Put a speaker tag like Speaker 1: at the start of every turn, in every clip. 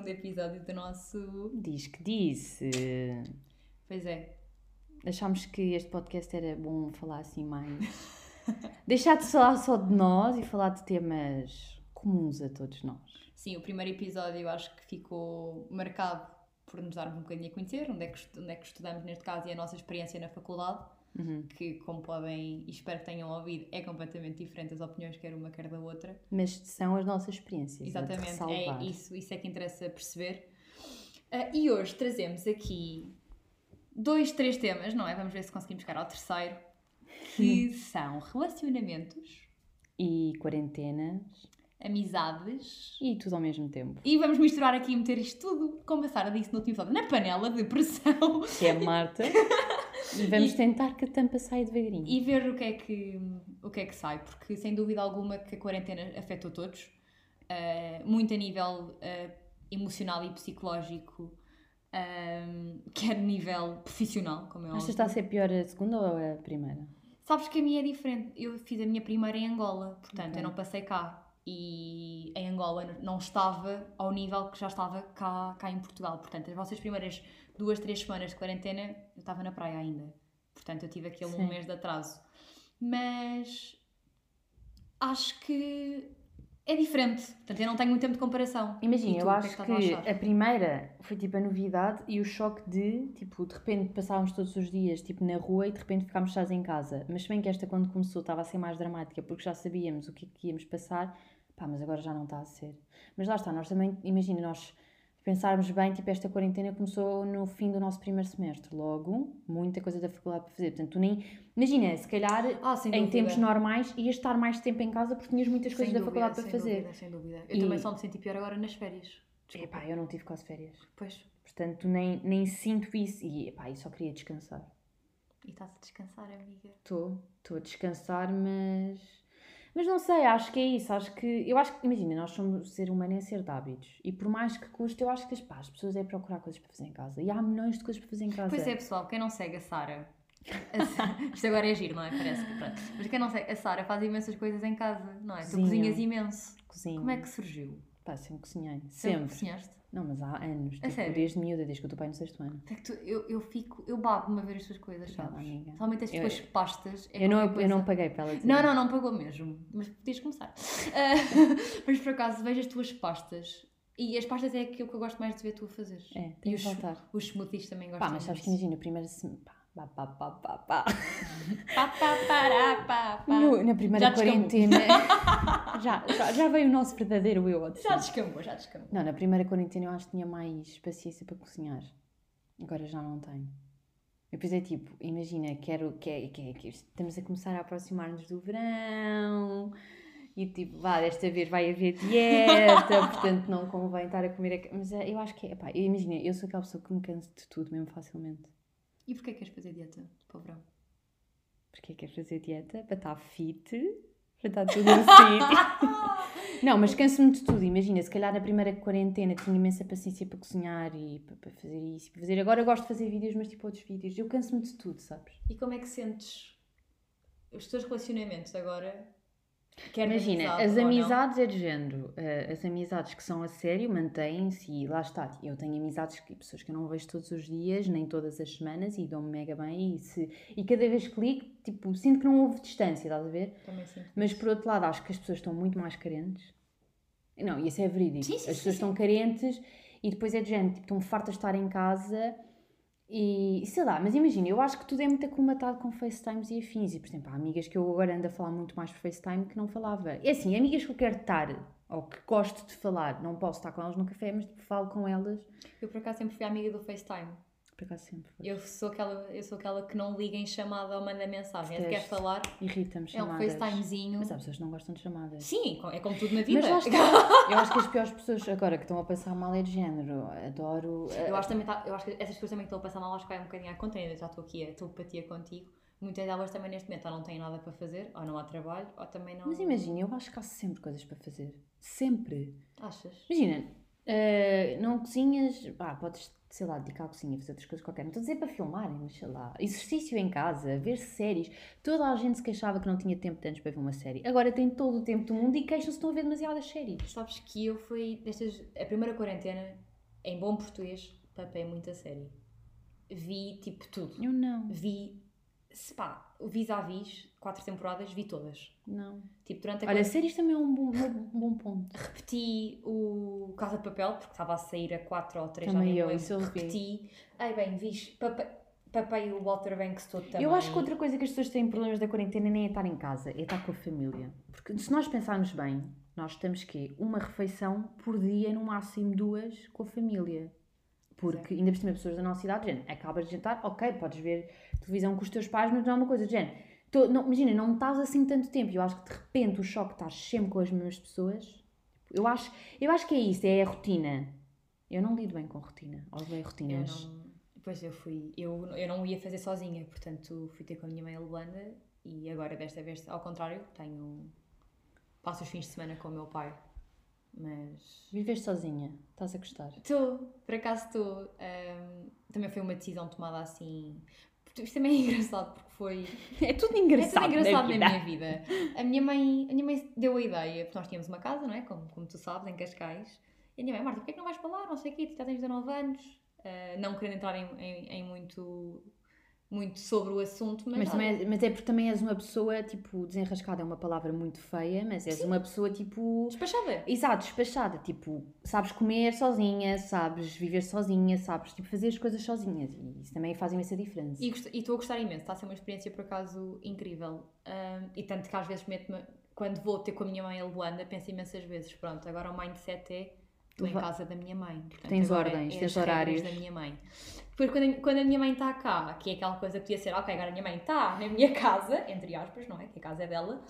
Speaker 1: segundo episódio do nosso.
Speaker 2: Diz que disse.
Speaker 1: Pois é.
Speaker 2: Achámos que este podcast era bom falar assim mais. Deixar de falar só de nós e falar de temas comuns a todos nós.
Speaker 1: Sim, o primeiro episódio eu acho que ficou marcado por nos darmos um bocadinho a conhecer, onde é que, onde é que estudamos neste caso e a nossa experiência na faculdade,
Speaker 2: Uhum.
Speaker 1: que como podem e espero que tenham ouvido, é completamente diferente as opiniões, quer uma quer da outra.
Speaker 2: Mas são as nossas experiências. é
Speaker 1: Exatamente, é isso, isso é que interessa perceber. Ah, e hoje trazemos aqui dois, três temas, não é? Vamos ver se conseguimos chegar ao terceiro, que são relacionamentos,
Speaker 2: E quarentenas.
Speaker 1: amizades.
Speaker 2: E tudo ao mesmo tempo.
Speaker 1: E vamos misturar aqui e meter isto tudo, como a Sara disse no último episódio, na panela de pressão
Speaker 2: Que é a Marta. e vamos tentar que a tampa saia devagarinho.
Speaker 1: e ver o que é que, o que, é que sai, porque sem dúvida alguma que a quarentena afetou todos, ah, muito a nível ah, emocional e psicológico, ah, quer a nível profissional, como é
Speaker 2: Achas que está a ser pior a segunda ou a primeira?
Speaker 1: Sabes que a minha é diferente. Eu fiz a minha primeira em Angola, portanto
Speaker 2: Ok.
Speaker 1: eu não passei cá. E em Angola não estava ao nível que já estava cá, cá em Portugal. Portanto, as vossas primeiras duas, três semanas de quarentena, eu estava na praia ainda. Portanto, eu tive aquele
Speaker 2: Sim.
Speaker 1: um mês de atraso. Mas acho que é diferente. Portanto, eu não tenho muito tempo de comparação.
Speaker 2: Imagina,
Speaker 1: tu,
Speaker 2: eu acho
Speaker 1: é
Speaker 2: que,
Speaker 1: a
Speaker 2: a primeira foi tipo a novidade e o choque de, tipo, de repente passávamos todos os dias tipo na rua e de repente ficámos fechados em casa. Mas bem que esta quando começou estava a ser mais dramática porque já sabíamos o que, é que íamos passar, pá, mas agora já não está a ser. Mas lá está, nós também, imagina, nós pensarmos bem, tipo, esta quarentena começou no fim do nosso primeiro semestre, logo, muita coisa da faculdade para fazer. Portanto, tu nem, imagina, se calhar
Speaker 1: Ah,
Speaker 2: em
Speaker 1: dúvida.
Speaker 2: tempos normais ias estar mais tempo em casa porque tinhas muitas coisas
Speaker 1: Sem
Speaker 2: da
Speaker 1: dúvida,
Speaker 2: faculdade para
Speaker 1: sem
Speaker 2: fazer.
Speaker 1: Dúvida, sem dúvida. Eu
Speaker 2: E-
Speaker 1: também só me senti pior agora nas férias. Desculpa.
Speaker 2: Epá, eu não tive quase férias.
Speaker 1: Pois.
Speaker 2: Portanto, nem, nem sinto isso. E epá, eu só queria descansar.
Speaker 1: E estás a descansar, amiga.
Speaker 2: Estou, estou a descansar, mas. Mas não sei, acho que é isso. Acho que. Eu acho que, imagina, nós somos ser humano é ser de hábitos. E por mais que custe, eu acho que pá, as pessoas é procurar coisas para fazer em casa. E há milhões de coisas para fazer em casa.
Speaker 1: Pois é, pessoal, quem não segue a Sara. Isto agora é giro, não é? Parece que. Pronto. Mas quem não segue, a Sara faz imensas coisas em casa, não é? Tu
Speaker 2: Cozinha.
Speaker 1: cozinhas imenso.
Speaker 2: Cozinho.
Speaker 1: Como é que surgiu?
Speaker 2: Pá, sempre cozinhei.
Speaker 1: Sempre
Speaker 2: Sempre.
Speaker 1: cozinhaste?
Speaker 2: Não, mas há anos. Tipo,
Speaker 1: sério?
Speaker 2: desde miúda, desde que eu estou pai no sexto ano.
Speaker 1: É que tu- eu, eu fico. Eu babo-me a ver as tuas coisas,
Speaker 2: Obrigada,
Speaker 1: sabes?
Speaker 2: amiga.
Speaker 1: Somente as
Speaker 2: Eu-
Speaker 1: tuas pastas. é
Speaker 2: eu, não,
Speaker 1: qualquer
Speaker 2: eu não
Speaker 1: coisa.
Speaker 2: paguei para ela dizer.
Speaker 1: Não, não, não pagou mesmo. Mas podias começar. Ah, mas por acaso, vejo as tuas pastas. E as pastas é aquilo que eu gosto mais de ver tu a fazer.
Speaker 2: É,
Speaker 1: E
Speaker 2: tem
Speaker 1: os,
Speaker 2: voltar.
Speaker 1: os smoothies também gosto
Speaker 2: Pá, mas sabes que imagina, a primeira semana. Pá, na primeira
Speaker 1: Já
Speaker 2: quarentena. já, já, já veio o nosso verdadeiro eu. de
Speaker 1: Já
Speaker 2: sempre.
Speaker 1: descamou, já descamou.
Speaker 2: Não, na primeira quarentena eu acho que tinha mais paciência para cozinhar. Agora já não tenho. Eu pensei tipo, imagina, quero. Que, que, que, estamos a começar a aproximar-nos do verão. E tipo, vá, desta vez vai haver dieta, portanto não convém estar a comer. A... Mas eh, eu acho que é. Pá, imagina, eu sou aquela pessoa que me canso de tudo mesmo facilmente.
Speaker 1: E porquê queres fazer dieta para o verão?
Speaker 2: Porque quer fazer dieta para estar fit, para estar tudo no sítio. Não, mas canso-me de tudo. Imagina, se calhar na primeira quarentena tinha imensa paciência para cozinhar e para, para fazer isso e para fazer. Agora eu gosto de fazer vídeos, mas tipo outros vídeos. Eu canso-me de tudo, sabes?
Speaker 1: E como é que sentes os teus relacionamentos agora? Quer
Speaker 2: Imagina,
Speaker 1: amizade
Speaker 2: as amizades é de género. eh, as amizades que são a sério mantêm-se e lá está. Eu tenho amizades que pessoas que eu não vejo todos os dias, nem todas as semanas e dão-me mega bem. E, se, e cada vez que ligo, tipo, sinto que não houve distância, estás a ver?
Speaker 1: Também sinto.
Speaker 2: Mas por outro lado, acho que as pessoas estão muito mais carentes. Não, isso é verídico.
Speaker 1: Sim, sim,
Speaker 2: as pessoas
Speaker 1: sim.
Speaker 2: estão carentes e depois é de gente, tipo, estão fartas de estar em casa e sei lá, mas imagina, eu acho que tudo é muito aclimatado com FaceTimes e afins. E por exemplo, há amigas que eu agora ando a falar muito mais por FaceTime que não falava. É assim, amigas que eu quero estar ou que gosto de falar, não posso estar com elas no café, mas tipo, falo com elas.
Speaker 1: Eu por acaso sempre fui amiga do FaceTime.
Speaker 2: Por acaso sempre. foi.
Speaker 1: Eu sou aquela, eu sou aquela que não liga em chamada ou manda mensagem. É de quer falar,
Speaker 2: Irrita-me
Speaker 1: é um
Speaker 2: chamadas.
Speaker 1: FaceTimezinho.
Speaker 2: Mas há pessoas que não gostam de chamadas.
Speaker 1: Sim, é como tudo na vida.
Speaker 2: Mas está. Eu acho que as piores pessoas agora que estão a passar mal é de género. Adoro.
Speaker 1: Eu acho, também tá- eu acho que essas pessoas também que estão a passar mal, acho que vai um bocadinho à conta, ainda já estou aqui a telepatia contigo. Muitas delas também neste momento ou não têm nada para fazer, ou não há trabalho, ou também não.
Speaker 2: Mas imagina, eu acho que há sempre coisas para fazer. Sempre.
Speaker 1: Achas?
Speaker 2: Imagina, eh, não cozinhas, pá, podes, sei lá, dedicar à cozinha, fazer outras coisas qualquer. Não estou a dizer para filmarem, mas sei lá. Exercício em casa, ver séries. Toda a gente se queixava que não tinha tempo de antes para ver uma série. Agora tem todo o tempo do mundo e queixam-se que estão a ver demasiadas séries.
Speaker 1: Sabes que eu fui destas. A primeira quarentena em bom português, papei muito a sério. Vi, tipo, tudo.
Speaker 2: Eu não.
Speaker 1: Vi, se pá, vis-à-vis, quatro temporadas, vi todas.
Speaker 2: Não.
Speaker 1: Tipo, durante a
Speaker 2: Olha,
Speaker 1: quar-
Speaker 2: séries também é um bom, um bom ponto.
Speaker 1: repeti o Casa de Papel, porque estava a sair a 4 ou 3
Speaker 2: Também
Speaker 1: já
Speaker 2: eu, isso eu.
Speaker 1: Repeti. Ai bem, vis, papei o Walter Banks todo também.
Speaker 2: Eu acho que outra coisa que as pessoas têm problemas da quarentena nem é estar em casa, é estar com a família. Porque se nós pensarmos bem, nós estamos que uma refeição por dia, no máximo duas, com a família. Porque ainda por cima pessoas da nossa idade, gente, acabas de jantar, ok, podes ver televisão com os teus pais, mas não é uma coisa, gente. Tô, não, imagina, não estás assim tanto tempo. Eu acho que de repente o choque estar sempre com as mesmas pessoas. Eu acho, eu acho que é isso, é a rotina. Eu não lido bem com rotina. Odeio
Speaker 1: Eu
Speaker 2: rotinas.
Speaker 1: não, pois eu fui, eu, eu não ia fazer sozinha, portanto fui ter com a minha mãe a Luanda e agora desta vez, ao contrário, tenho. Passo os fins de semana com o meu pai. Mas.
Speaker 2: Vives sozinha, estás a gostar.
Speaker 1: Estou, por acaso estou. ahm, também foi uma decisão tomada assim. Isto também é engraçado porque foi.
Speaker 2: É tudo
Speaker 1: É
Speaker 2: engraçado,
Speaker 1: tudo engraçado
Speaker 2: na
Speaker 1: minha vida. A minha, mãe, a minha mãe deu a ideia, porque nós tínhamos uma casa, não é? Como, como tu sabes, em Cascais. E a minha mãe, Marta, porquê é que não vais para lá? Não sei o quê, tu já tens 19 anos. Ah, não querendo entrar em, em, em muito, muito sobre o assunto, mas.
Speaker 2: Mas, também, é- mas é porque também és uma pessoa, tipo, desenrascada é uma palavra muito feia, mas és uma pessoa, tipo...
Speaker 1: Despachada.
Speaker 2: Exato, despachada, tipo, sabes comer sozinha, sabes viver sozinha, sabes, tipo, fazer as coisas sozinhas e isso também faz imensa diferença.
Speaker 1: E estou a gostar imenso, está a ser uma experiência por acaso incrível. Ahm, e tanto que às vezes meto-me, quando vou ter com a minha mãe a Luanda, penso imensas vezes: pronto, agora o mindset é. Estou em casa da minha mãe. Portanto,
Speaker 2: Tens ordens,
Speaker 1: é
Speaker 2: tens horários.
Speaker 1: da minha mãe. Depois, quando a, quando a minha mãe está cá, que é aquela coisa que podia ser, ok, agora a minha mãe está na minha casa, entre aspas, não é? Que a casa é dela,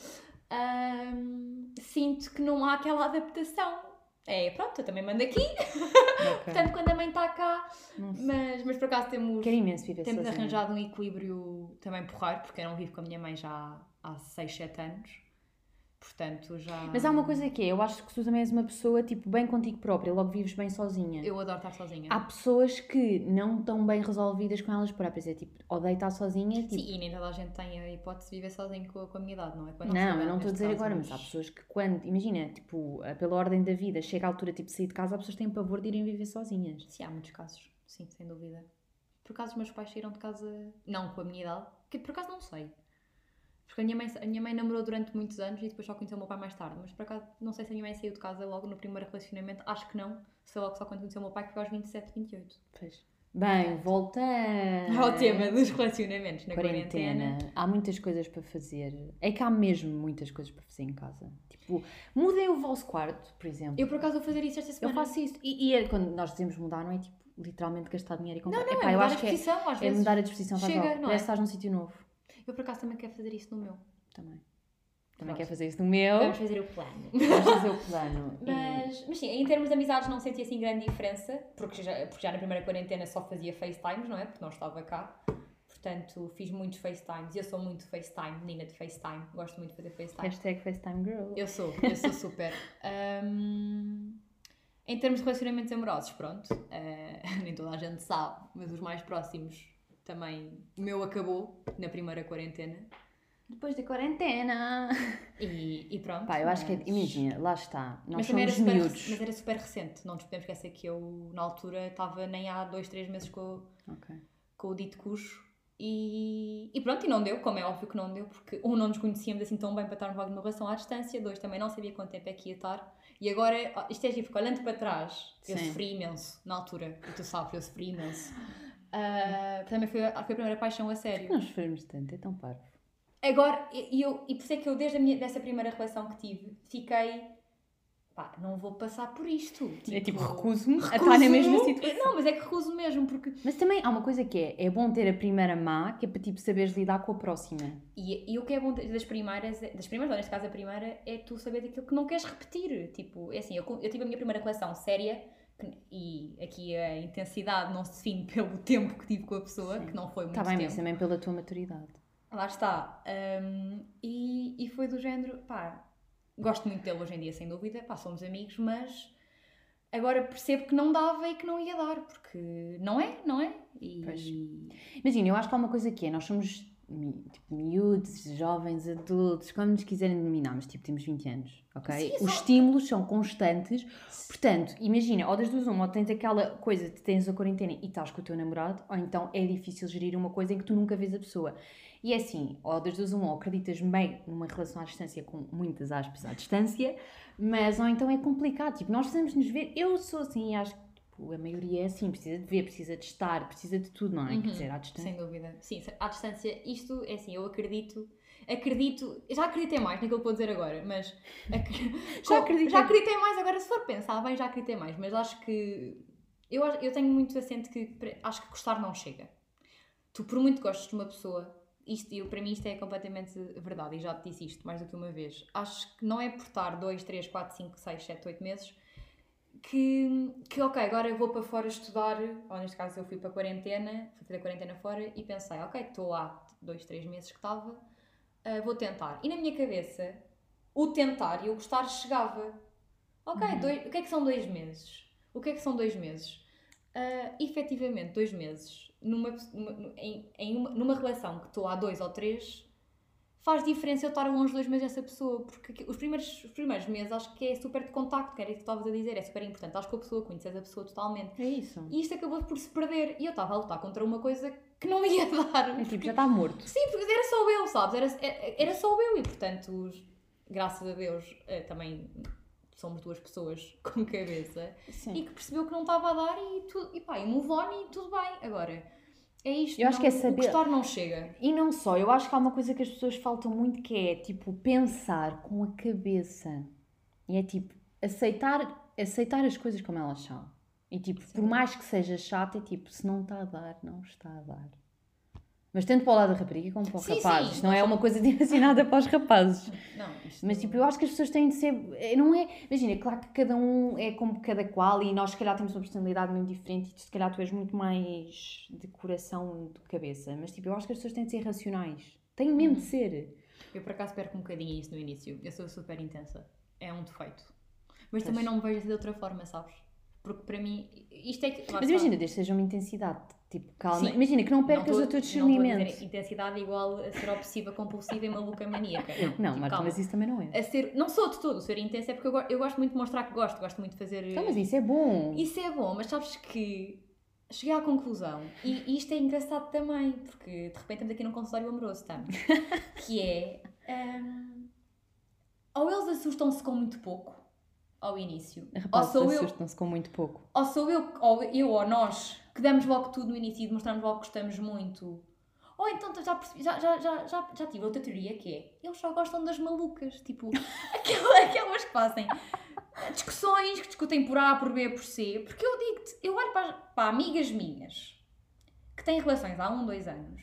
Speaker 1: ahm, sinto que não há aquela adaptação. É, pronto, eu também mando aqui.
Speaker 2: Ok.
Speaker 1: Portanto, quando a mãe está cá, mas, mas por acaso temos.
Speaker 2: Quero imenso viver
Speaker 1: Temos
Speaker 2: sozinha.
Speaker 1: arranjado um equilíbrio também porreiro, porque eu não vivo com a minha mãe já há 6, 7 anos. Portanto, já.
Speaker 2: Mas há uma coisa que é, eu acho que tu também és uma pessoa, tipo, bem contigo própria, logo vives bem sozinha.
Speaker 1: Eu adoro estar sozinha.
Speaker 2: Há pessoas que não estão bem resolvidas com elas próprias, é tipo, odeio estar sozinha, tipo,
Speaker 1: Sim, e nem toda a gente tem a hipótese de viver sozinho com, a- com a minha idade, não é?
Speaker 2: Não,
Speaker 1: idade,
Speaker 2: eu não estou a dizer
Speaker 1: caso,
Speaker 2: agora, mas há pessoas que quando, imagina, tipo, eh, pela ordem da vida, chega a altura tipo, de sair de casa, há pessoas que têm pavor de irem viver sozinhas.
Speaker 1: Sim, há muitos casos, sim, sem dúvida. Por acaso os meus pais saíram de casa, não com a minha idade, que por acaso não sei. Porque a minha, mãe, a minha mãe namorou durante muitos anos e depois só conheceu o meu pai mais tarde. Mas por acaso, não sei se a minha mãe saiu de casa logo no primeiro relacionamento. Acho que não. Sei logo só quando conheceu o meu pai, que foi aos 27, 28.
Speaker 2: Pois. Bem, voltando
Speaker 1: Ao tema dos relacionamentos na
Speaker 2: quarentena.
Speaker 1: quarentena.
Speaker 2: Há muitas coisas para fazer. É que há mesmo muitas coisas para fazer em casa. Tipo, mudem o vosso quarto, por exemplo.
Speaker 1: Eu por acaso vou fazer isso esta
Speaker 2: Eu
Speaker 1: semana.
Speaker 2: faço isso. E, e é quando nós dizemos mudar, não é tipo literalmente gastar dinheiro e comprar.
Speaker 1: Não, não,
Speaker 2: Epá,
Speaker 1: é
Speaker 2: eu
Speaker 1: mudar
Speaker 2: acho
Speaker 1: a
Speaker 2: que é,
Speaker 1: disposição às
Speaker 2: é
Speaker 1: vezes.
Speaker 2: mudar a disposição. Faz
Speaker 1: Chega,
Speaker 2: mal.
Speaker 1: não
Speaker 2: Parece
Speaker 1: é?
Speaker 2: que estás num sítio novo.
Speaker 1: Eu por acaso também quero fazer isso no meu.
Speaker 2: Também. Também
Speaker 1: Pronto.
Speaker 2: quer fazer isso no meu.
Speaker 1: Vamos fazer o plano.
Speaker 2: Vamos fazer o plano.
Speaker 1: Mas, mas sim, em termos de amizades não senti assim grande diferença, porque já, porque já na primeira quarentena só fazia FaceTimes, não é? Porque não estava cá. Portanto, fiz muitos FaceTimes. Eu sou muito FaceTime, menina de FaceTime. Gosto muito de fazer FaceTime.
Speaker 2: Hashtag FaceTime Girl.
Speaker 1: Eu sou, eu sou super. Hum, em termos de relacionamentos amorosos, pronto, eh, nem toda a gente sabe, mas os mais próximos também. O meu acabou na primeira quarentena.
Speaker 2: Depois da quarentena.
Speaker 1: E, e pronto.
Speaker 2: Pá, eu acho que é.
Speaker 1: mas-
Speaker 2: Imagina, lá está. Nós
Speaker 1: Mas também era
Speaker 2: somos
Speaker 1: super,
Speaker 2: miúdos.
Speaker 1: mas era super recente, não nos podemos esquecer que eu, na altura, estava nem há dois, três meses com, o-
Speaker 2: Ok.
Speaker 1: com o dito cujo. E, e pronto, e não deu, como é óbvio que não deu, porque um, não nos conhecíamos assim tão bem para estarmos logo numa relação à distância, dois, também não sabia quanto tempo é que ia estar. E agora, isto é tipo, olhando para trás, eu
Speaker 2: Sim.
Speaker 1: sofri imenso na altura, e tu sabes, eu sofri imenso. Ah, também foi, a- foi a primeira paixão a sério.
Speaker 2: Nós sofremos tanto, é tão parvo.
Speaker 1: Agora, e, eu, e por isso é que eu, desde a minha, dessa primeira relação que tive, fiquei. Pá, não vou passar por isto.
Speaker 2: é tipo, recuso-me a estar na mesma situação.
Speaker 1: Não, mas é que recuso mesmo, porque.
Speaker 2: Mas também há uma coisa que é: é bom ter a primeira má, que é para tipo saberes lidar com a próxima.
Speaker 1: E, e o que é bom das primeiras, das primeiras, ou neste caso a primeira, é tu saber daquilo que não queres repetir. Tipo, é assim, eu, eu tive a minha primeira relação séria, e aqui a intensidade não se define pelo tempo que tive com a pessoa,
Speaker 2: Sim.
Speaker 1: que não foi muito
Speaker 2: Está bem,
Speaker 1: tempo.
Speaker 2: mas também pela tua maturidade.
Speaker 1: Lá está. Hum, e, e foi do género, pá, gosto muito dele hoje em dia, sem dúvida, pá, somos amigos, mas agora percebo que não dava e que não ia dar, porque não é, não é? E
Speaker 2: Pois. Imagina, eu acho que há uma coisa que é: nós somos tipo, miúdos, jovens, adultos, como nos quiserem denominar, mas tipo, temos 20 anos, ok?
Speaker 1: Sim,
Speaker 2: Os estímulos são constantes, portanto, imagina, ou das duas uma, ou tens aquela coisa de tens a quarentena e estás com o teu namorado, ou então é difícil gerir uma coisa em que tu nunca vês a pessoa. E é assim, ou das duas uma, ou acreditas bem numa relação à distância com muitas aspas à distância, mas ou então é complicado, tipo, nós precisamos nos ver, eu sou assim, acho que tipo, a maioria é assim, precisa de ver, precisa de estar, precisa de tudo, não é? Quer dizer, à distância.
Speaker 1: Sem dúvida. Sim, à distância, isto é assim, eu acredito. Acredito, já acreditei mais naquilo que vou dizer agora, mas ac-
Speaker 2: Já acreditei.
Speaker 1: já acreditei mais agora, se for pensar bem, já acreditei mais, mas acho que eu, eu tenho muito assente que acho que gostar não chega. Tu, por muito gostes de uma pessoa, isto, eu, para mim isto é completamente verdade e já te disse isto mais do que uma vez. Acho que não é por estar 2, 3, 4, 5, 6, 7, 8 meses que, que ok, agora eu vou para fora estudar, ou neste caso eu fui para a quarentena, fui fazer a quarentena fora e pensei, ok, estou há dois, três meses que estava, ah, vou tentar. E na minha cabeça, o tentar e o gostar chegava. Ok, dois- o que é que são dois meses? O que é que são dois meses? Ah, efetivamente, dois meses, numa, numa, em, em uma, numa relação que estou há dois ou três, faz diferença eu estar longe dois meses dessa pessoa, porque os primeiros, os primeiros meses acho que é super de contacto, que era isso que estavas a dizer, é super importante. Acho que a pessoa, conheces a pessoa totalmente.
Speaker 2: É isso.
Speaker 1: E isto acabou por se perder. E eu estava a lutar contra uma coisa que não ia dar.
Speaker 2: É tipo, já está morto.
Speaker 1: Sim, porque era só eu, sabes? Era, era, era só eu e, portanto, graças a Deus, eh, também somos duas pessoas com cabeça
Speaker 2: Sim.
Speaker 1: e que percebeu que não estava a dar e, tudo, e pá, e move on e tudo bem. Agora, é isto.
Speaker 2: Eu acho
Speaker 1: não-
Speaker 2: que é
Speaker 1: O
Speaker 2: saber-
Speaker 1: gostar não chega.
Speaker 2: E não só, eu acho que há uma coisa que as pessoas faltam muito que é tipo pensar com a cabeça. E é tipo aceitar, aceitar as coisas como elas são. E tipo, por mais que seja chato, é tipo, se não está a dar, não está a dar. Mas tanto para o lado da rapariga como para o
Speaker 1: Sim,
Speaker 2: rapaz.
Speaker 1: sim,
Speaker 2: Isto não é uma coisa direcionada para os rapazes.
Speaker 1: Não, isto
Speaker 2: Mas tipo, eu acho que as pessoas têm de ser. é, Não é. Imagina, claro que cada um é como cada qual e nós, se calhar, temos uma personalidade muito diferente e se calhar tu és muito mais de coração do que cabeça. Mas tipo, eu acho que as pessoas têm de ser racionais. Têm mesmo de ser.
Speaker 1: Eu por acaso perco um bocadinho isso no início. Eu sou super intensa. É um defeito. Mas
Speaker 2: Pois.
Speaker 1: também não me vejo de outra forma, sabes? Porque para mim, isto é que.
Speaker 2: Mas imagina, desde que seja uma intensidade, tipo, calma.
Speaker 1: Sim.
Speaker 2: Imagina que não percas
Speaker 1: tô-
Speaker 2: o teu
Speaker 1: Não
Speaker 2: discernimento.
Speaker 1: intensidade igual a ser obsessiva, compulsiva e maluca maníaca.
Speaker 2: Não,
Speaker 1: tipo,
Speaker 2: Marta,
Speaker 1: calma.
Speaker 2: mas isso também não é.
Speaker 1: A ser, não sou de todo, ser intensa é porque eu, eu gosto muito de mostrar que gosto, gosto muito de fazer.
Speaker 2: Então, mas isso é bom.
Speaker 1: Isso é bom, mas sabes que cheguei à conclusão, e, e isto é engraçado também, porque de repente estamos aqui num consultório amoroso, estamos, que é. hum, ou eles assustam-se com muito pouco ao início, ou
Speaker 2: Rapazes
Speaker 1: sou eu
Speaker 2: com muito pouco.
Speaker 1: ou sou eu, ou eu ou nós, que damos logo tudo no início e demonstramos logo que gostamos muito. Ou então já, percebi- já, já, já, já, já tive outra teoria que é, eles só gostam das malucas, tipo, aquela- aquelas que fazem discussões, que discutem por A, por B, por C, porque eu digo-te, eu olho para, para amigas minhas que têm relações há um, dois anos,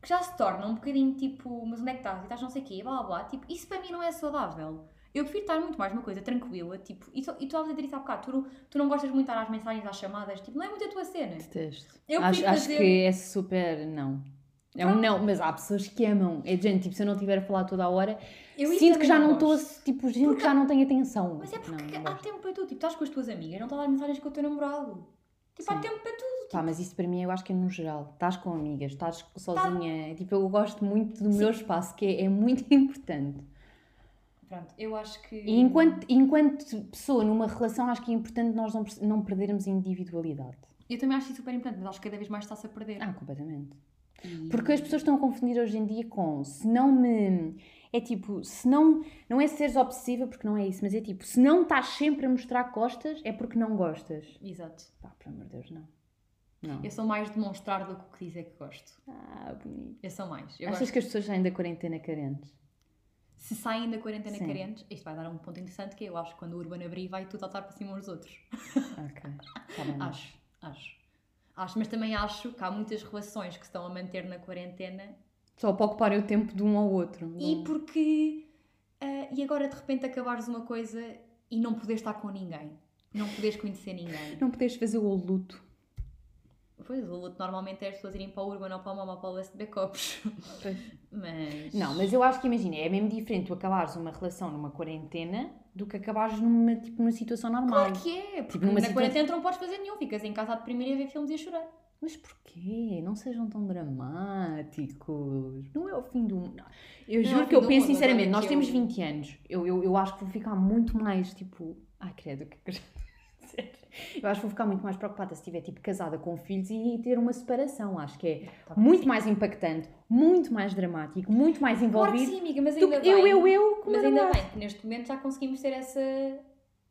Speaker 1: que já se tornam um bocadinho tipo, mas onde é que estás? E estás não sei o quê, blá blá blá, tipo, isso para mim não é saudável. Eu prefiro estar muito mais numa coisa tranquila, tipo, e tu estavas a dizer isso há bocado, tu, não- tu não gostas muito de estar às mensagens, às chamadas, tipo, não é muito a tua cena.
Speaker 2: Detesto.
Speaker 1: Eu
Speaker 2: acho,
Speaker 1: prefiro
Speaker 2: acho
Speaker 1: fazer-
Speaker 2: que é super não. É um não, mas há pessoas que amam. É gente, tipo, se eu não estiver a falar toda a hora,
Speaker 1: Eu
Speaker 2: sinto que já não estou, tipo, sinto
Speaker 1: Porque-
Speaker 2: que já não tenho atenção.
Speaker 1: Mas é
Speaker 2: Tipo,
Speaker 1: porque
Speaker 2: não,
Speaker 1: há tempo para tudo, tipo, estás com as tuas amigas, não estás a mensagens com o teu namorado. Tipo, há
Speaker 2: Sim.
Speaker 1: tempo para tudo.
Speaker 2: Pá, mas isso para mim eu acho que é no geral. Estás com amigas, estás sozinha. Tipo, eu gosto muito do meu espaço, que é, é muito importante.
Speaker 1: Pronto, eu acho que.
Speaker 2: E enquanto, enquanto pessoa numa relação, acho que é importante nós não, não perdermos individualidade.
Speaker 1: Eu também acho isso super importante, mas acho que cada vez mais está-se a perder.
Speaker 2: Ah, completamente.
Speaker 1: E-
Speaker 2: Porque as pessoas estão a confundir hoje em dia com se não me. É tipo, se não. Não é seres obsessiva, porque não é isso, mas é tipo, se não estás sempre a mostrar costas, é porque não gostas.
Speaker 1: Exato.
Speaker 2: Pá, pelo amor de Deus, não. Não.
Speaker 1: Eu sou mais demonstrar do que o que dizer que gosto.
Speaker 2: Ah, bonito.
Speaker 1: Eu sou mais. Eu
Speaker 2: Achas
Speaker 1: gosto-
Speaker 2: que as pessoas saem da quarentena carentes?
Speaker 1: Se saem da quarentena
Speaker 2: Sim.
Speaker 1: carentes, isto vai dar um ponto interessante que é, eu acho que quando o Urban abrir vai tudo saltar para cima uns dos outros.
Speaker 2: Ok. Tá bem.
Speaker 1: Acho, acho. Acho, mas também acho que há muitas relações que se estão a manter na quarentena
Speaker 2: Só para ocuparem o tempo de um ao outro.
Speaker 1: e porque. ah, e agora de repente acabares uma coisa e não poderes estar com ninguém. Não poderes conhecer ninguém.
Speaker 2: Não podes fazer o luto.
Speaker 1: Pois, o luto normalmente é as pessoas irem para o Urban ou para o Mama ou para o SB Copos. Mas.
Speaker 2: Não, mas eu acho que imagina, é mesmo diferente tu acabares uma relação numa quarentena do que acabares numa, tipo, numa situação normal.
Speaker 1: Claro que é, porque
Speaker 2: Tipo, numa
Speaker 1: na quarentena tu não podes fazer nenhum, ficas em casa a deprimir e a ver filmes e a chorar.
Speaker 2: Mas porquê? Não sejam tão dramáticos. Não é o fim do mundo. Eu
Speaker 1: Não é
Speaker 2: juro
Speaker 1: fim
Speaker 2: que eu penso
Speaker 1: mundo,
Speaker 2: sinceramente, nós temos
Speaker 1: eu-
Speaker 2: 20 anos. Eu, eu, eu acho que vou ficar muito mais tipo. Ai, credo, que dizer? Eu acho que vou ficar muito mais preocupada se estiver tipo casada com filhos e ter uma separação. Acho que é
Speaker 1: Tá bem,
Speaker 2: muito mais impactante, muito mais dramático, muito mais
Speaker 1: Claro
Speaker 2: envolvido.
Speaker 1: sim, amiga, mas ainda
Speaker 2: que eu,
Speaker 1: bem-
Speaker 2: eu, eu, com
Speaker 1: Mas ainda bem que neste momento já conseguimos ter essa,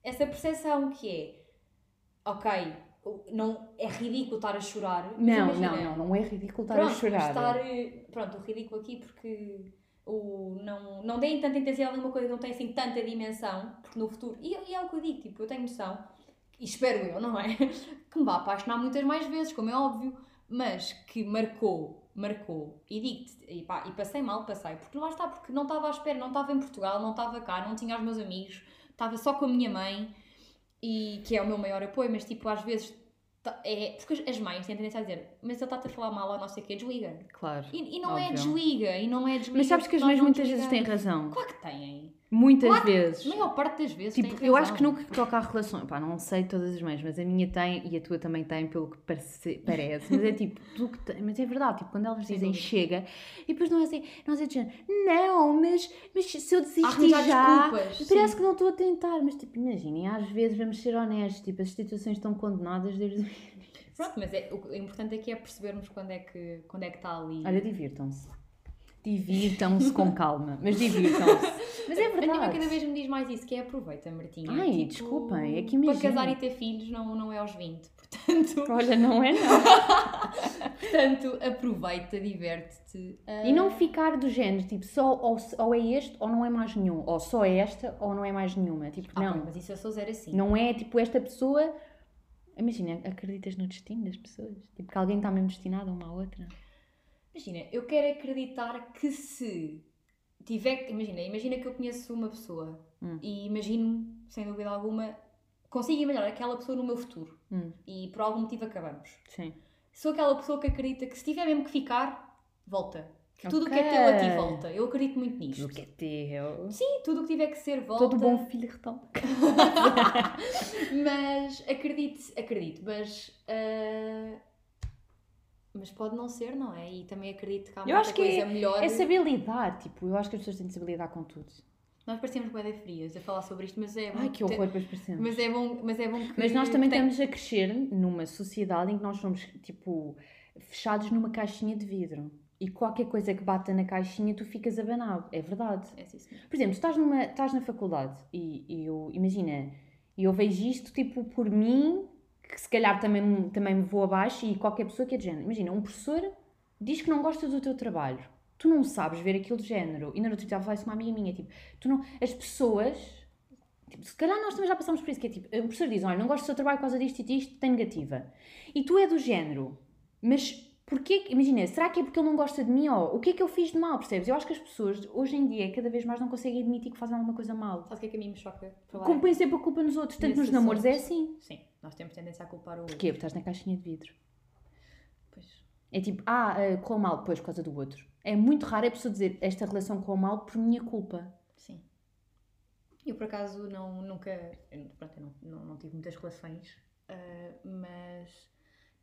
Speaker 1: essa percepção que é ok, não, é ridículo estar a chorar.
Speaker 2: Não, não, não, não é ridículo estar
Speaker 1: pronto,
Speaker 2: a chorar.
Speaker 1: Estar, pronto, o ridículo aqui porque o, não, não deem tanta intensidade numa coisa que não tem assim tanta dimensão, porque no futuro, e, e é o que eu digo, tipo, eu tenho noção, espero eu, não é? Que me vá apaixonar muitas mais vezes, como é óbvio, mas que marcou, marcou, e digo-te, e, pá, e passei mal, passei, porque lá está, porque não estava à espera, não estava em Portugal, não estava cá, não tinha os meus amigos, estava só com a minha mãe, e que é o meu maior apoio, mas tipo, às vezes, tá- é, porque as mães têm tendência a dizer, mas ele está-te a falar mal ou não sei o quê, desliga.
Speaker 2: Claro.
Speaker 1: E, e não é
Speaker 2: Óbvio.
Speaker 1: desliga, e não é desliga.
Speaker 2: Mas sabes que as mães muitas vezes têm razão.
Speaker 1: Claro que têm.
Speaker 2: Muitas
Speaker 1: Claro
Speaker 2: vezes.
Speaker 1: A maior parte das vezes
Speaker 2: Tipo, eu acho que no que toca à relação, pá, não sei todas as mães, mas a minha tem e a tua também tem, pelo que parece, parece. mas é tipo, tu que tem, mas é verdade, tipo, quando elas dizem chega, e depois não é assim, não é de género, não, mas, mas se eu
Speaker 1: Arranjar
Speaker 2: já,
Speaker 1: desculpas,
Speaker 2: parece
Speaker 1: sim.
Speaker 2: que não estou a tentar, mas tipo, imaginem, às vezes vamos ser honestos, tipo, as situações estão condenadas desde
Speaker 1: Pronto, mas é, o importante aqui é percebermos quando é que, quando é que está ali.
Speaker 2: Olha, divirtam-se. Divirtam-se com calma, mas divirtam-se. Mas é
Speaker 1: A minha cada
Speaker 2: verdade.
Speaker 1: vez me diz mais isso, que é aproveita, Martinha.
Speaker 2: Ai,
Speaker 1: Tipo,
Speaker 2: desculpem, é que
Speaker 1: Para
Speaker 2: imagina.
Speaker 1: casar e ter filhos não, não é aos 20, portanto,
Speaker 2: Olha, não é não.
Speaker 1: portanto aproveita, diverte-te. ah,
Speaker 2: E não ficar do género, tipo, só ou, ou é este ou não é mais nenhum. Ou só é esta ou não é mais nenhuma. Tipo,
Speaker 1: Ah,
Speaker 2: não.
Speaker 1: bem, mas isso eu sou zero assim.
Speaker 2: Não é tipo esta pessoa. Imagina, acreditas no destino das pessoas? Tipo, que alguém está mesmo destinado a uma à outra.
Speaker 1: Imagina, eu quero acreditar que se tiver. Imagina, imagina que eu conheço uma pessoa
Speaker 2: Hum.
Speaker 1: e imagino, sem dúvida alguma, consigo imaginar aquela pessoa no meu futuro
Speaker 2: Hum,
Speaker 1: e por algum motivo acabamos.
Speaker 2: sim.
Speaker 1: Sou aquela pessoa que acredita que se tiver mesmo que ficar, volta. Que tudo o que é teu a ti volta. Eu acredito muito nisto.
Speaker 2: Tudo que é teu.
Speaker 1: Sim, tudo o que tiver que ser volta.
Speaker 2: Todo bom filho retoma.
Speaker 1: mas acredito, acredito, mas. ah, mas pode não ser, não é? E também acredito que há
Speaker 2: Eu
Speaker 1: muita coisa melhor.
Speaker 2: É saber lidar, tipo, eu acho que as pessoas têm de saber lidar com tudo.
Speaker 1: Nós parecemos bué frias a falar sobre isto, mas é bom.
Speaker 2: Ai, que horror, depois parecemos.
Speaker 1: Mas é bom, mas é bom que.
Speaker 2: Mas nós também
Speaker 1: tem-
Speaker 2: estamos a crescer numa sociedade em que nós somos, tipo, fechados numa caixinha de vidro. E qualquer coisa que bata na caixinha, tu ficas abanado. É verdade.
Speaker 1: É sim, senhor.
Speaker 2: Por exemplo, tu estás, numa, estás na faculdade e, e eu, imagina, e eu vejo isto, tipo, por mim, que se calhar também, me- também me vou abaixo e qualquer pessoa que é de género. Imagina, um professor diz que não gosta do teu trabalho. Tu não sabes ver aquilo de género. Ainda no outro dia eu falei isso com uma amiga minha, tipo, tu não... As pessoas... Tipo, se calhar nós também já passamos por isso, que é tipo, o professor diz, olha, não gosto do seu trabalho por causa disto e disto, tem negativa. E tu é do género, mas porquê, imagina, será que é porque ele não gosta de mim ou o que é que eu fiz de mal, percebes? Eu acho que as pessoas, hoje em dia, cada vez mais não conseguem admitir que fazem alguma coisa mal.
Speaker 1: Sabe o que é que a mim me choca? Falar?
Speaker 2: Como põem sempre a culpa nos outros, tanto
Speaker 1: Nesse
Speaker 2: nos namoros é assim.
Speaker 1: Sim, nós temos tendência a culpar o outro.
Speaker 2: Porquê? Porque estás na caixinha de vidro.
Speaker 1: Pois.
Speaker 2: É tipo, ah, ah, correu mal depois por causa do outro. É muito raro a pessoa dizer, esta relação correu mal por minha culpa.
Speaker 1: Sim. Eu, por acaso, não, nunca. eu, pronto, eu não, não, não tive muitas relações, ah, mas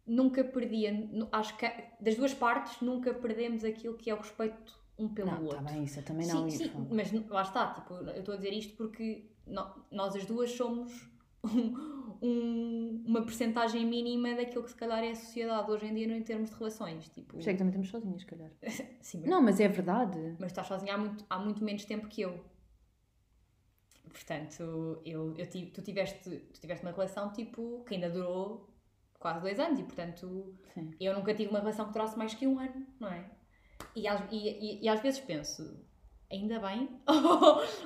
Speaker 1: nunca perdia. Acho que das duas partes nunca perdemos aquilo que é o respeito um pelo
Speaker 2: não,
Speaker 1: outro.
Speaker 2: está bem, isso eu também não.
Speaker 1: sim, sim, mas lá está, tipo, eu estou a dizer isto porque nó- nós as duas somos um- um- uma percentagem mínima daquilo que se calhar é a sociedade hoje em dia em termos de relações. Tipo,
Speaker 2: é que também estamos sozinhas, se calhar.
Speaker 1: sim, mas,
Speaker 2: Não, mas é verdade.
Speaker 1: mas estás sozinha há muito, há muito menos tempo que eu. Portanto, eu, eu tive, tu, tiveste, tu tiveste uma relação tipo que ainda durou quase dois anos e portanto
Speaker 2: Sim.
Speaker 1: eu nunca tive uma relação que durasse mais que um ano, não é? E às, e, e- e às vezes penso, ainda bem?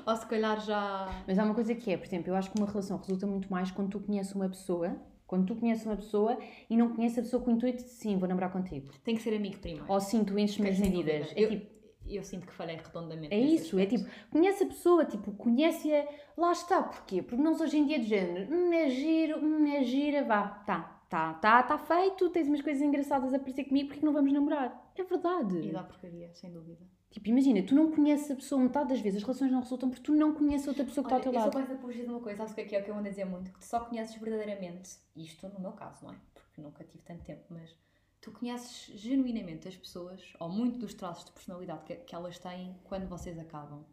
Speaker 1: Ou se calhar já.
Speaker 2: Mas há uma coisa que é, por exemplo, eu acho que uma relação resulta muito mais quando tu conheces uma pessoa, quando tu conheces uma pessoa e não conheces a pessoa com o intuito de sim, vou namorar contigo.
Speaker 1: Tem que ser amigo primeiro.
Speaker 2: Ou sim, tu enches-me
Speaker 1: Ok,
Speaker 2: as
Speaker 1: sem
Speaker 2: medidas.
Speaker 1: dúvida.
Speaker 2: É
Speaker 1: eu,
Speaker 2: tipo,
Speaker 1: eu sinto que falhei redondamente.
Speaker 2: é isso, é
Speaker 1: aspecto.
Speaker 2: tipo, conhece a pessoa, tipo, conhece-a, lá está, porquê? Porque nós hoje em dia de género, hum, é giro, hum, é gira, vá, tá, tá, tá, tá feito, tens umas coisas engraçadas a parecer comigo, porque não vamos namorar? É verdade.
Speaker 1: E dá porcaria, sem dúvida.
Speaker 2: Tipo, imagina, tu não conheces a pessoa, metade das vezes as relações não resultam porque tu não conheces a outra pessoa que
Speaker 1: Olha,
Speaker 2: está ao teu
Speaker 1: eu
Speaker 2: lado.
Speaker 1: sou mais apologista de uma coisa, sabes o que é que é o que eu ando a dizer muito? Que tu só conheces verdadeiramente, isto no meu caso, não é? Porque nunca tive tanto tempo, mas tu conheces genuinamente as pessoas, ou muito dos traços de personalidade que, que elas têm quando vocês acabam.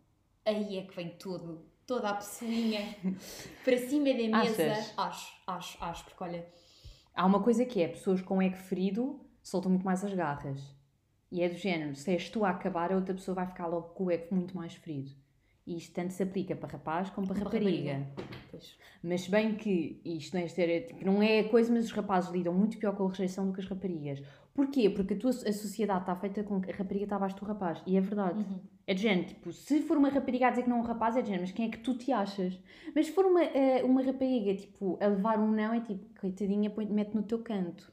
Speaker 1: Aí é que vem tudo, toda a pessoinha para cima da mesa.
Speaker 2: Achas?
Speaker 1: Acho, acho, acho, porque olha,
Speaker 2: Há uma coisa que é, pessoas com ego ferido soltam muito mais as garras. E é do género, se és tu a acabar, a outra pessoa vai ficar logo com o ego muito mais ferido. E isto tanto se aplica para rapaz como para
Speaker 1: Para
Speaker 2: rapariga.
Speaker 1: rapariga.
Speaker 2: Mas bem que isto não é estereótipo, não é coisa, mas os rapazes lidam muito pior com a rejeição do que as raparigas. Porquê? Porque a, tua, a sociedade está feita com que a rapariga está abaixo do rapaz. E é verdade.
Speaker 1: Uhum.
Speaker 2: É de género, tipo, se for uma rapariga a dizer que não é um rapaz, é de género, mas quem é que tu te achas? Mas se for uma, eh, uma rapariga, tipo, a levar um não, é tipo, coitadinha, mete no teu canto.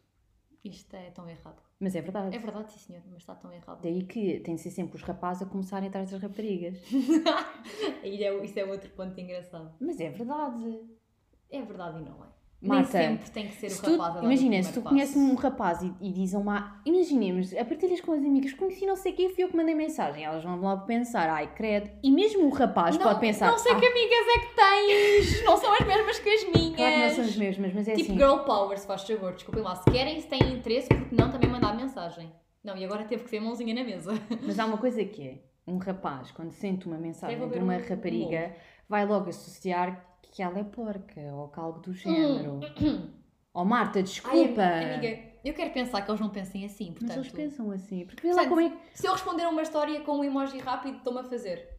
Speaker 1: isto é tão errado.
Speaker 2: Mas é verdade.
Speaker 1: É verdade, sim senhor, mas está tão errado.
Speaker 2: Daí que tem de ser sempre os rapazes a começarem atrás das raparigas.
Speaker 1: Aí é, isso é outro ponto engraçado.
Speaker 2: Mas é verdade.
Speaker 1: É verdade e não é.
Speaker 2: Marta,
Speaker 1: Nem sempre tem que ser
Speaker 2: Se
Speaker 1: o rapaz o
Speaker 2: imagina, se tu conheces um rapaz e, e diz a uma. Imaginemos, a partilhas com as amigas, conheci não sei quem, fui eu que mandei mensagem. Elas vão logo pensar, ai, credo. E mesmo o rapaz
Speaker 1: não,
Speaker 2: pode pensar.
Speaker 1: Não sei
Speaker 2: "Ah,
Speaker 1: que amigas é que tens, não são as mesmas que as minhas.
Speaker 2: Claro que não são as mesmas, mas é
Speaker 1: Tipo
Speaker 2: assim.
Speaker 1: girl power, se faz favor, desculpem lá. Se querem, se têm interesse, porque não também mandar mensagem. Não, e agora teve que ser mãozinha na mesa.
Speaker 2: Mas há uma coisa que é: um rapaz, quando sente uma mensagem de uma
Speaker 1: um- um
Speaker 2: rapariga, vai logo associar que ela é porca ou que algo do género. Oh, Marta,
Speaker 1: Ai,
Speaker 2: desculpa.
Speaker 1: amiga, eu quero pensar que eles não pensem assim,
Speaker 2: mas
Speaker 1: portanto...
Speaker 2: eles pensam assim. Porque vê lá
Speaker 1: Portanto,
Speaker 2: como é que.
Speaker 1: Se eu responder a uma história com um emoji rápido, estou-me a fazer.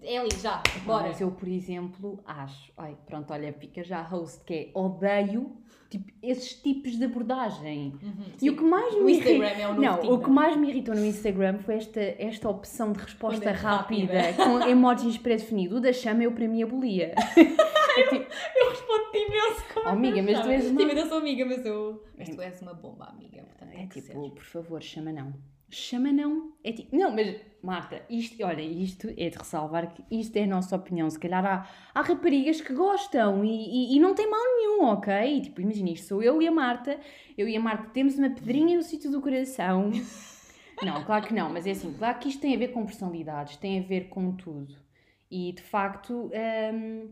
Speaker 1: É ali, já, bora.
Speaker 2: Mas eu, por exemplo, acho. Ai, pronto, olha, fica já a host, que é odeio tipo, esses tipos de abordagem.
Speaker 1: Uhum,
Speaker 2: E o que mais
Speaker 1: O
Speaker 2: me irri-
Speaker 1: é o
Speaker 2: Não, o
Speaker 1: Tinder.
Speaker 2: que mais me irritou no Instagram foi esta, esta opção de resposta
Speaker 1: é
Speaker 2: rápida,
Speaker 1: rápida.
Speaker 2: com emojis pré-definido. O da chama eu para mim abolia.
Speaker 1: Eu respondo-te imenso com
Speaker 2: Oh, amiga, mas tu és uma-
Speaker 1: Sim, mas eu sou amiga, mas eu... Mas tu és uma bomba amiga, portanto
Speaker 2: É tipo,
Speaker 1: ser.
Speaker 2: por favor, chama não. Chama não. É tipo, não, mas Marta, isto, olha, isto é de ressalvar que isto é a nossa opinião. Se calhar há, há raparigas que gostam e, e, e não tem mal nenhum, ok? Tipo, imagina, isto sou eu e a Marta. Eu e a Marta temos uma pedrinha no sítio do coração. Não, claro que não, mas é assim, claro que isto tem a ver com personalidades, tem a ver com tudo. E de facto, hum,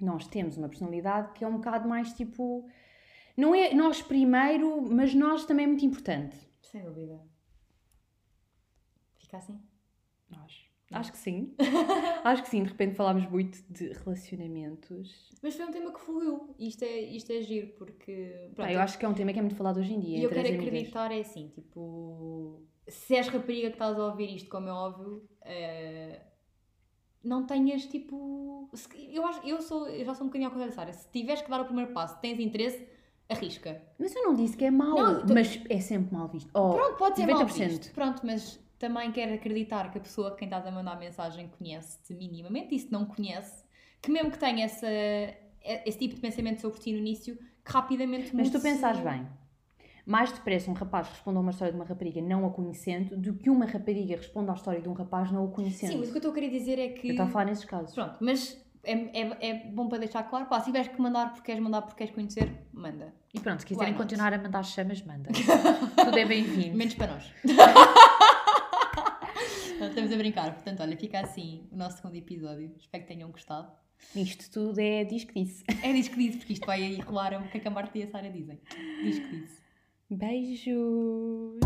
Speaker 2: nós temos uma personalidade que é um bocado mais tipo. Não é nós primeiro, mas nós também é muito importante.
Speaker 1: Sem dúvida. Fica assim?
Speaker 2: Nós. Acho que sim. Acho que sim. De repente falámos muito de relacionamentos.
Speaker 1: Mas foi um tema que fluiu. E isto é, isto é giro, porque... pronto,
Speaker 2: eu acho que é um tema que é muito falado hoje em dia.
Speaker 1: E eu quero
Speaker 2: amigas.
Speaker 1: acreditar, é assim, tipo... Se és rapariga que estás a ouvir isto, como é óbvio, eh, não tenhas, tipo... se- Eu, acho, eu, sou, eu já sou um bocadinho ao contrário Sara. Se tiveres que dar o primeiro passo, tens interesse, arrisca.
Speaker 2: Mas eu não disse que é mau.
Speaker 1: Não, tu-
Speaker 2: Mas é sempre mal visto. Oh,
Speaker 1: Pronto, pode ser mal
Speaker 2: 90%.
Speaker 1: visto. Pronto, mas também quero acreditar que a pessoa que quem estás a mandar mensagem conhece-te minimamente. E se não conhece, que mesmo que tenha essa, esse tipo de pensamento sobre ti no início, que rapidamente
Speaker 2: Mas tu pensares bem. Mais depressa um rapaz responde a uma história de uma rapariga não a conhecendo do que uma rapariga responde à história de um rapaz não o conhecendo.
Speaker 1: Sim, mas o que eu estou a querer dizer é que...
Speaker 2: Eu estou a falar nesses casos.
Speaker 1: Pronto, mas é, é, é bom para deixar claro, pá, se tiveres que mandar porque queres mandar porque queres conhecer, manda.
Speaker 3: E pronto, se quiserem continuar a mandar chamas, manda. Tudo é bem-vindo.
Speaker 1: Menos para nós. Estamos a brincar, portanto, olha, fica assim o nosso segundo episódio. Espero que tenham gostado.
Speaker 2: Isto tudo é diz que disse.
Speaker 1: É diz que diz, porque isto vai aí rolar o que é que a Marta e a Sara dizem. Diz que diz.
Speaker 2: Beijos!